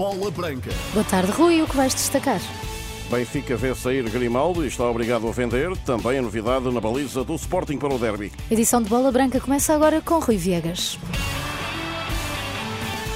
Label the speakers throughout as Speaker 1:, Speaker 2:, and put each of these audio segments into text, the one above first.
Speaker 1: Bola Branca.
Speaker 2: Boa tarde, Rui. O que vais destacar?
Speaker 3: Benfica vê sair Grimaldo e está obrigado a vender. Também a novidade na baliza do Sporting para o derby.
Speaker 2: Edição de Bola Branca começa agora com Rui Viegas.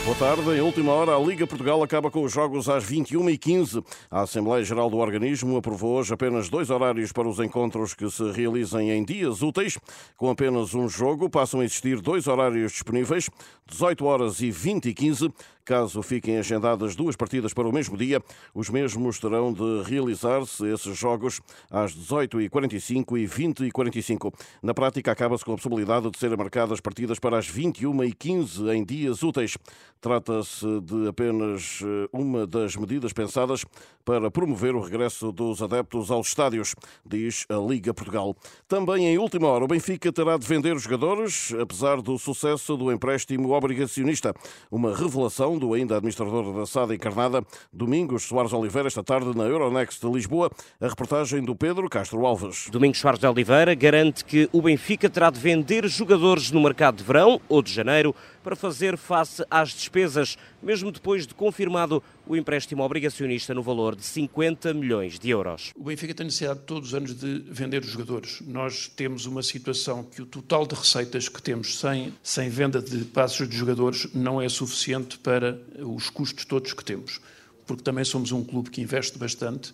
Speaker 3: Boa tarde. Em última hora, a Liga Portugal acaba com os jogos às 21h15. A Assembleia Geral do Organismo aprovou hoje apenas dois horários para os encontros que se realizem em dias úteis. Com apenas um jogo, passam a existir dois horários disponíveis, 18 horas e 20 e 15. Caso fiquem agendadas duas partidas para o mesmo dia, os mesmos terão de realizar-se esses jogos às 18h45 e 20h45. Na prática, acaba-se com a possibilidade de serem marcadas partidas para as 21h15 em dias úteis. Trata-se de apenas eh, uma das medidas pensadas para promover o regresso dos adeptos aos estádios, diz a Liga Portugal. Também em última hora, o Benfica terá de vender os jogadores, apesar do sucesso do empréstimo obrigacionista. Uma revelação do ainda administrador da SAD encarnada, Domingos Soares Oliveira, esta tarde na Euronext de Lisboa. A reportagem do Pedro Castro Alves.
Speaker 4: Domingos Soares de Oliveira garante que o Benfica terá de vender jogadores no mercado de verão ou de janeiro para fazer face às despesas, mesmo depois de confirmado o empréstimo obrigacionista no valor de 50 milhões de euros.
Speaker 5: O Benfica tem necessidade todos os anos de vender os jogadores. Nós temos uma situação que o total de receitas que temos sem, sem venda de passos de jogadores não é suficiente para os custos todos que temos. Porque também somos um clube que investe bastante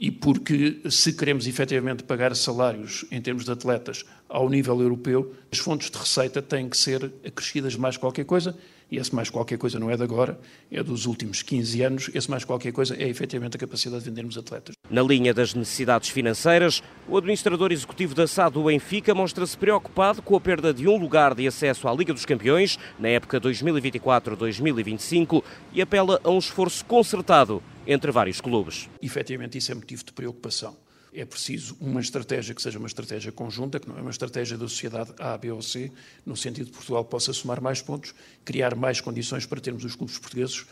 Speaker 5: e porque, se queremos efetivamente pagar salários em termos de atletas ao nível europeu, as fontes de receita têm que ser acrescidas mais qualquer coisa, e esse mais qualquer coisa não é de agora, é dos últimos 15 anos, esse mais qualquer coisa é efetivamente a capacidade de vendermos atletas.
Speaker 4: Na linha das necessidades financeiras, o administrador executivo da SAD do Benfica mostra-se preocupado com a perda de um lugar de acesso à Liga dos Campeões na época 2024-2025 e apela a um esforço concertado entre vários clubes.
Speaker 5: Efetivamente, isso é motivo de preocupação. É preciso uma estratégia que seja uma estratégia conjunta, que não é uma estratégia da sociedade A, B ou C, no sentido de Portugal possa somar mais pontos, criar mais condições para termos os clubes portugueses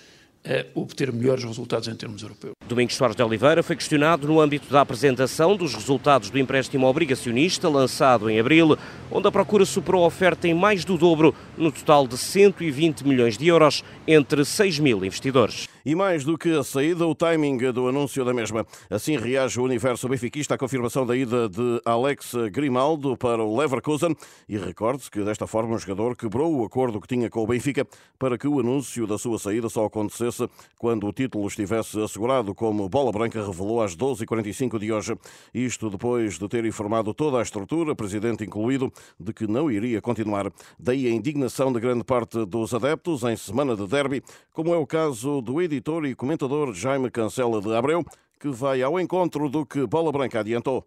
Speaker 5: a obter melhores resultados em termos europeus.
Speaker 4: Domingos Soares de Oliveira foi questionado no âmbito da apresentação dos resultados do empréstimo obrigacionista lançado em abril, onde a procura superou a oferta em mais do dobro, no total de 120 milhões de euros, entre 6 mil investidores.
Speaker 3: E mais do que a saída, o timing do anúncio da mesma. Assim reage o universo benfiquista à confirmação da ida de Alex Grimaldo para o Leverkusen. E recorde-se que desta forma o jogador quebrou o acordo que tinha com o Benfica para que o anúncio da sua saída só acontecesse quando o título estivesse assegurado, como Bola Branca revelou às 12h45 de hoje. Isto depois de ter informado toda a estrutura, presidente incluído, de que não iria continuar. Daí a indignação de grande parte dos adeptos em semana de derby, como é o caso do editor e comentador Jaime Cancela de Abreu, que vai ao encontro do que Bola Branca adiantou.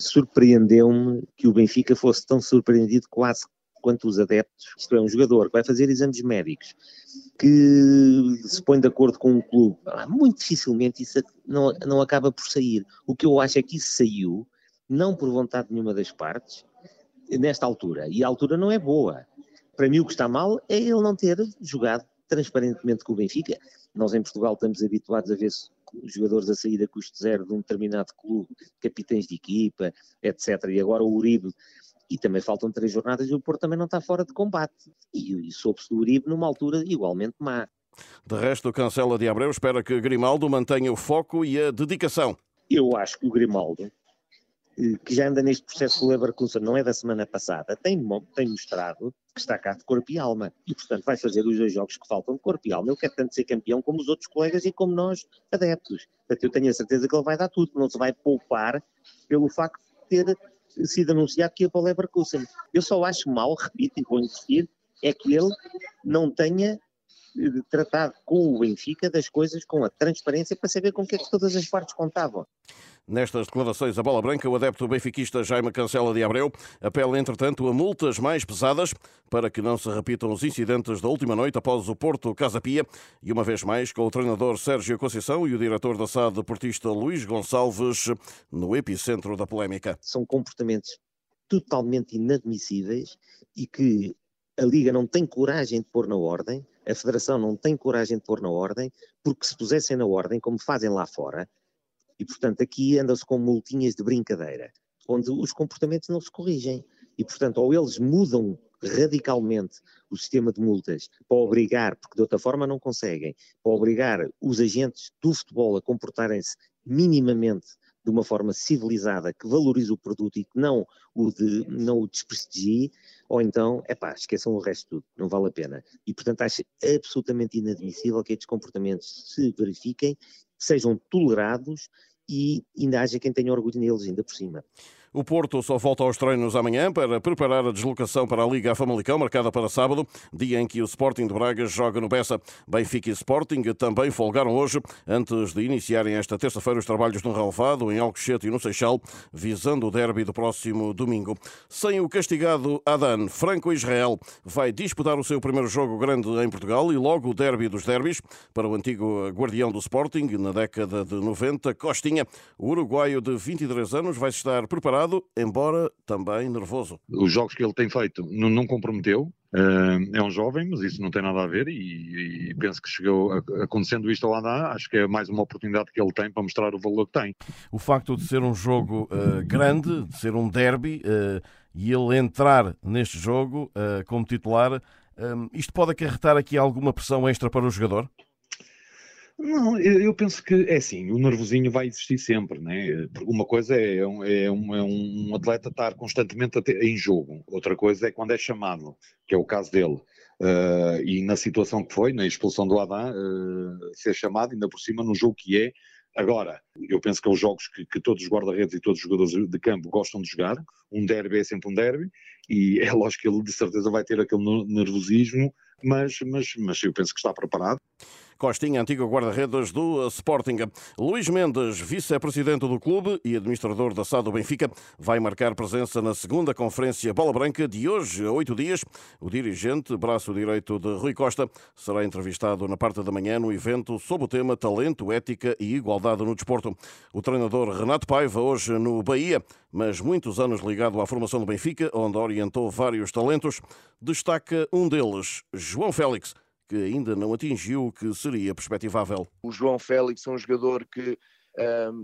Speaker 6: Surpreendeu-me que o Benfica fosse tão surpreendido quase quanto os adeptos. Isto é, um jogador que vai fazer exames médicos, que se põe de acordo com um clube. Ah, muito dificilmente isso não, não acaba por sair. O que eu acho é que isso saiu, não por vontade de nenhuma das partes, nesta altura. E a altura não é boa. Para mim, o que está mal é ele não ter jogado transparentemente com o Benfica. Nós em Portugal estamos habituados a ver jogadores a sair a custo zero de um determinado clube, capitães de equipa, etc. E agora o Uribe, e também faltam três jornadas e o Porto também não está fora de combate. E, e soube-se do Uribe numa altura igualmente má.
Speaker 3: De resto, cancela de Abreu espera que Grimaldo mantenha o foco e a dedicação.
Speaker 6: Eu acho que o Grimaldo, eh, que já anda neste processo o Leverkusen, não é da semana passada, tem, tem mostrado que está cá de corpo e alma. E, portanto, vai fazer os dois jogos que faltam de corpo e alma. Ele quer tanto ser campeão como os outros colegas e como nós, adeptos. Portanto, eu tenho a certeza que ele vai dar tudo. Não se vai poupar pelo facto de ter sido anunciado que ia para o Leverkusen. Eu só acho mal, repito e vou insistir, é que ele não tenha tratado com o Benfica das coisas com a transparência para saber com o que é que todas as partes contavam.
Speaker 3: Nestas declarações a bola branca, o adepto benfiquista Jaime Cancela de Abreu apela, entretanto, a multas mais pesadas para que não se repitam os incidentes da última noite após o Porto Casa Pia e, uma vez mais, com o treinador Sérgio Conceição e o diretor da SAD deportista Luís Gonçalves no epicentro da polémica.
Speaker 6: São comportamentos totalmente inadmissíveis e que a Liga não tem coragem de pôr na ordem, a Federação não tem coragem de pôr na ordem, porque se pusessem na ordem, como fazem lá fora, e, portanto, aqui anda-se com multinhas de brincadeira, onde os comportamentos não se corrigem. E, portanto, ou eles mudam radicalmente o sistema de multas para obrigar, porque de outra forma não conseguem, para obrigar os agentes do futebol a comportarem-se minimamente de uma forma civilizada, que valorize o produto e que não o, de, não o desprestigie, ou então, é pá, esqueçam o resto de tudo, não vale a pena. E, portanto, acho absolutamente inadmissível que estes comportamentos se verifiquem, sejam tolerados e ainda haja quem tenha orgulho neles, ainda por cima.
Speaker 3: O Porto só volta aos treinos amanhã para preparar a deslocação para a Liga Famalicão, marcada para sábado, dia em que o Sporting de Braga joga no Bessa. Benfica e Sporting também folgaram hoje, antes de iniciarem esta terça-feira os trabalhos no relevado, em Alcochete e no Seixal, visando o derby do próximo domingo. Sem o castigado Adan, Franco Israel vai disputar o seu primeiro jogo grande em Portugal e logo o derby dos derbys para o antigo guardião do Sporting na década de 90, Costinha. O uruguaio de 23 anos vai estar preparado embora também nervoso.
Speaker 1: Os jogos que ele tem feito não, não comprometeu, Uh, é um jovem, mas isso não tem nada a ver e, e penso que chegou, a, acontecendo isto ao Adá, acho que é mais uma oportunidade que ele tem para mostrar o valor que tem.
Speaker 3: O facto de ser um jogo uh, grande, de ser um derby, uh, e ele entrar neste jogo como titular, isto pode acarretar aqui alguma pressão extra para o jogador?
Speaker 1: Não, eu penso que é assim, o nervosinho vai existir sempre, né? Uma coisa é um, é um, é um atleta estar constantemente em jogo, outra coisa é quando é chamado, que é o caso dele. Uh, e na situação que foi, na expulsão do Adam, uh, ser chamado, ainda por cima, no jogo que é. Agora, eu penso que é os jogos que, que todos os guarda-redes e todos os jogadores de campo gostam de jogar. Um derby é sempre um derby, e é lógico que ele de certeza vai ter aquele nervosismo, mas, mas, mas eu penso que está preparado.
Speaker 3: Costinha, antigo guarda-redes do Sporting. Luís Mendes, vice-presidente do clube e administrador da SAD do Benfica, vai marcar presença na segunda conferência Bola Branca de hoje, a oito dias. O dirigente, braço direito de Rui Costa, será entrevistado na parte da manhã no evento sob o tema Talento, Ética e Igualdade no Desporto. O treinador Renato Paiva, hoje no Bahia, mas muitos anos ligado à formação do Benfica, onde orientou vários talentos, destaca um deles, João Félix, que ainda não atingiu o que seria perspectivável.
Speaker 7: O João Félix é um jogador que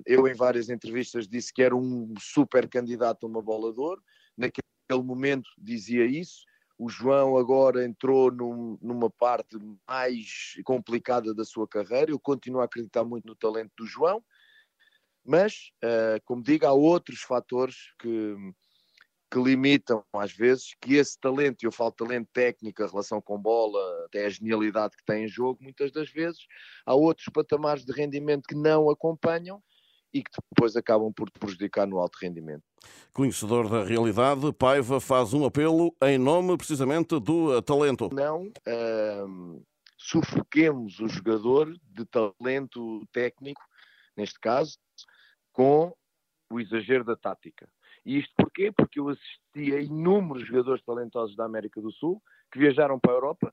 Speaker 7: eu em várias entrevistas disse que era um super candidato a uma bola de ouro. Naquele momento dizia isso. O João agora entrou num, numa parte mais complicada da sua carreira. Eu continuo a acreditar muito no talento do João, mas, uh, como digo, há outros fatores que, que limitam, às vezes, que esse talento, e eu falo talento técnico, a relação com bola, até a genialidade que tem em jogo, muitas das vezes, há outros patamares de rendimento que não acompanham e que depois acabam por te prejudicar no alto rendimento.
Speaker 3: Conhecedor da realidade, Paiva faz um apelo em nome precisamente do talento.
Speaker 7: Não sufoquemos o jogador de talento técnico, neste caso, com o exagero da tática e isto porquê? Porque eu assisti a inúmeros jogadores talentosos da América do Sul que viajaram para a Europa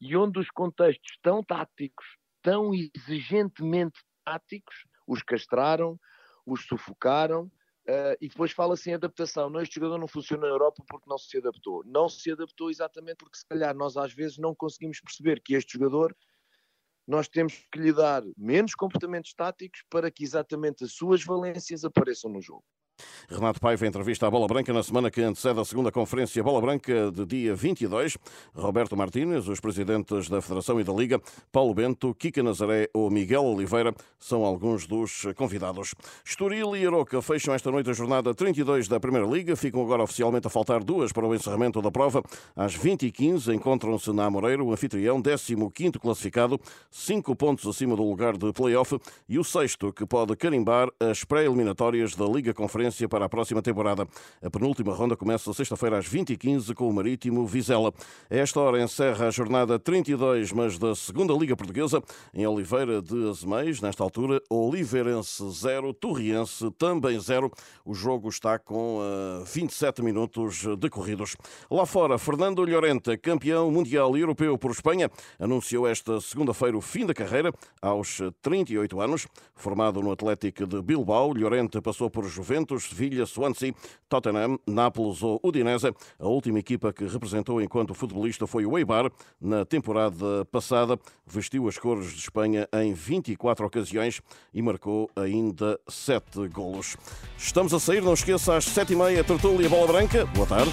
Speaker 7: e onde os contextos tão táticos, tão exigentemente táticos, os castraram, os sufocaram uh, e depois fala-se em adaptação. Não, este jogador não funciona na Europa porque não se adaptou. Não se adaptou exatamente porque se calhar nós às vezes não conseguimos perceber que este jogador nós temos que lhe dar menos comportamentos táticos para que exatamente as suas valências apareçam no jogo.
Speaker 3: Renato Paiva entrevista à Bola Branca na semana que antecede a segunda conferência Bola Branca de dia 22. Roberto Martínez, os presidentes da Federação e da Liga, Paulo Bento, Kika Nazaré ou Miguel Oliveira são alguns dos convidados. Estoril e Aroca fecham esta noite a jornada 32 da Primeira Liga. Ficam agora oficialmente a faltar duas para o encerramento da prova. Às 20h15 encontram-se na Amoreira o anfitrião, 15º classificado, 5 pontos acima do lugar de play-off e o sexto que pode carimbar as pré-eliminatórias da Liga Conferência para a próxima temporada. A penúltima ronda começa sexta-feira às 20h15 com o Marítimo Vizela. A esta hora encerra a jornada 32, mas da segunda Liga Portuguesa, em Oliveira de Azeméis. Nesta altura, Oliveirense 0, Torriense também 0. O jogo está com uh, eh, 27 minutos decorridos. Lá fora, Fernando Llorente, campeão mundial e europeu por Espanha, anunciou esta segunda-feira o fim da carreira aos 38 anos. Formado no Atlético de Bilbao, Llorente passou por Juventus, Juventus, Sevilha, Swansea, Tottenham, Nápoles ou Udinese. A última equipa que representou enquanto futebolista foi o Eibar. Na temporada passada, vestiu as cores de Espanha em 24 ocasiões e marcou ainda 7 golos. Estamos a sair, não esqueça, às 7h30, Tertúlia Bola Branca. Boa tarde.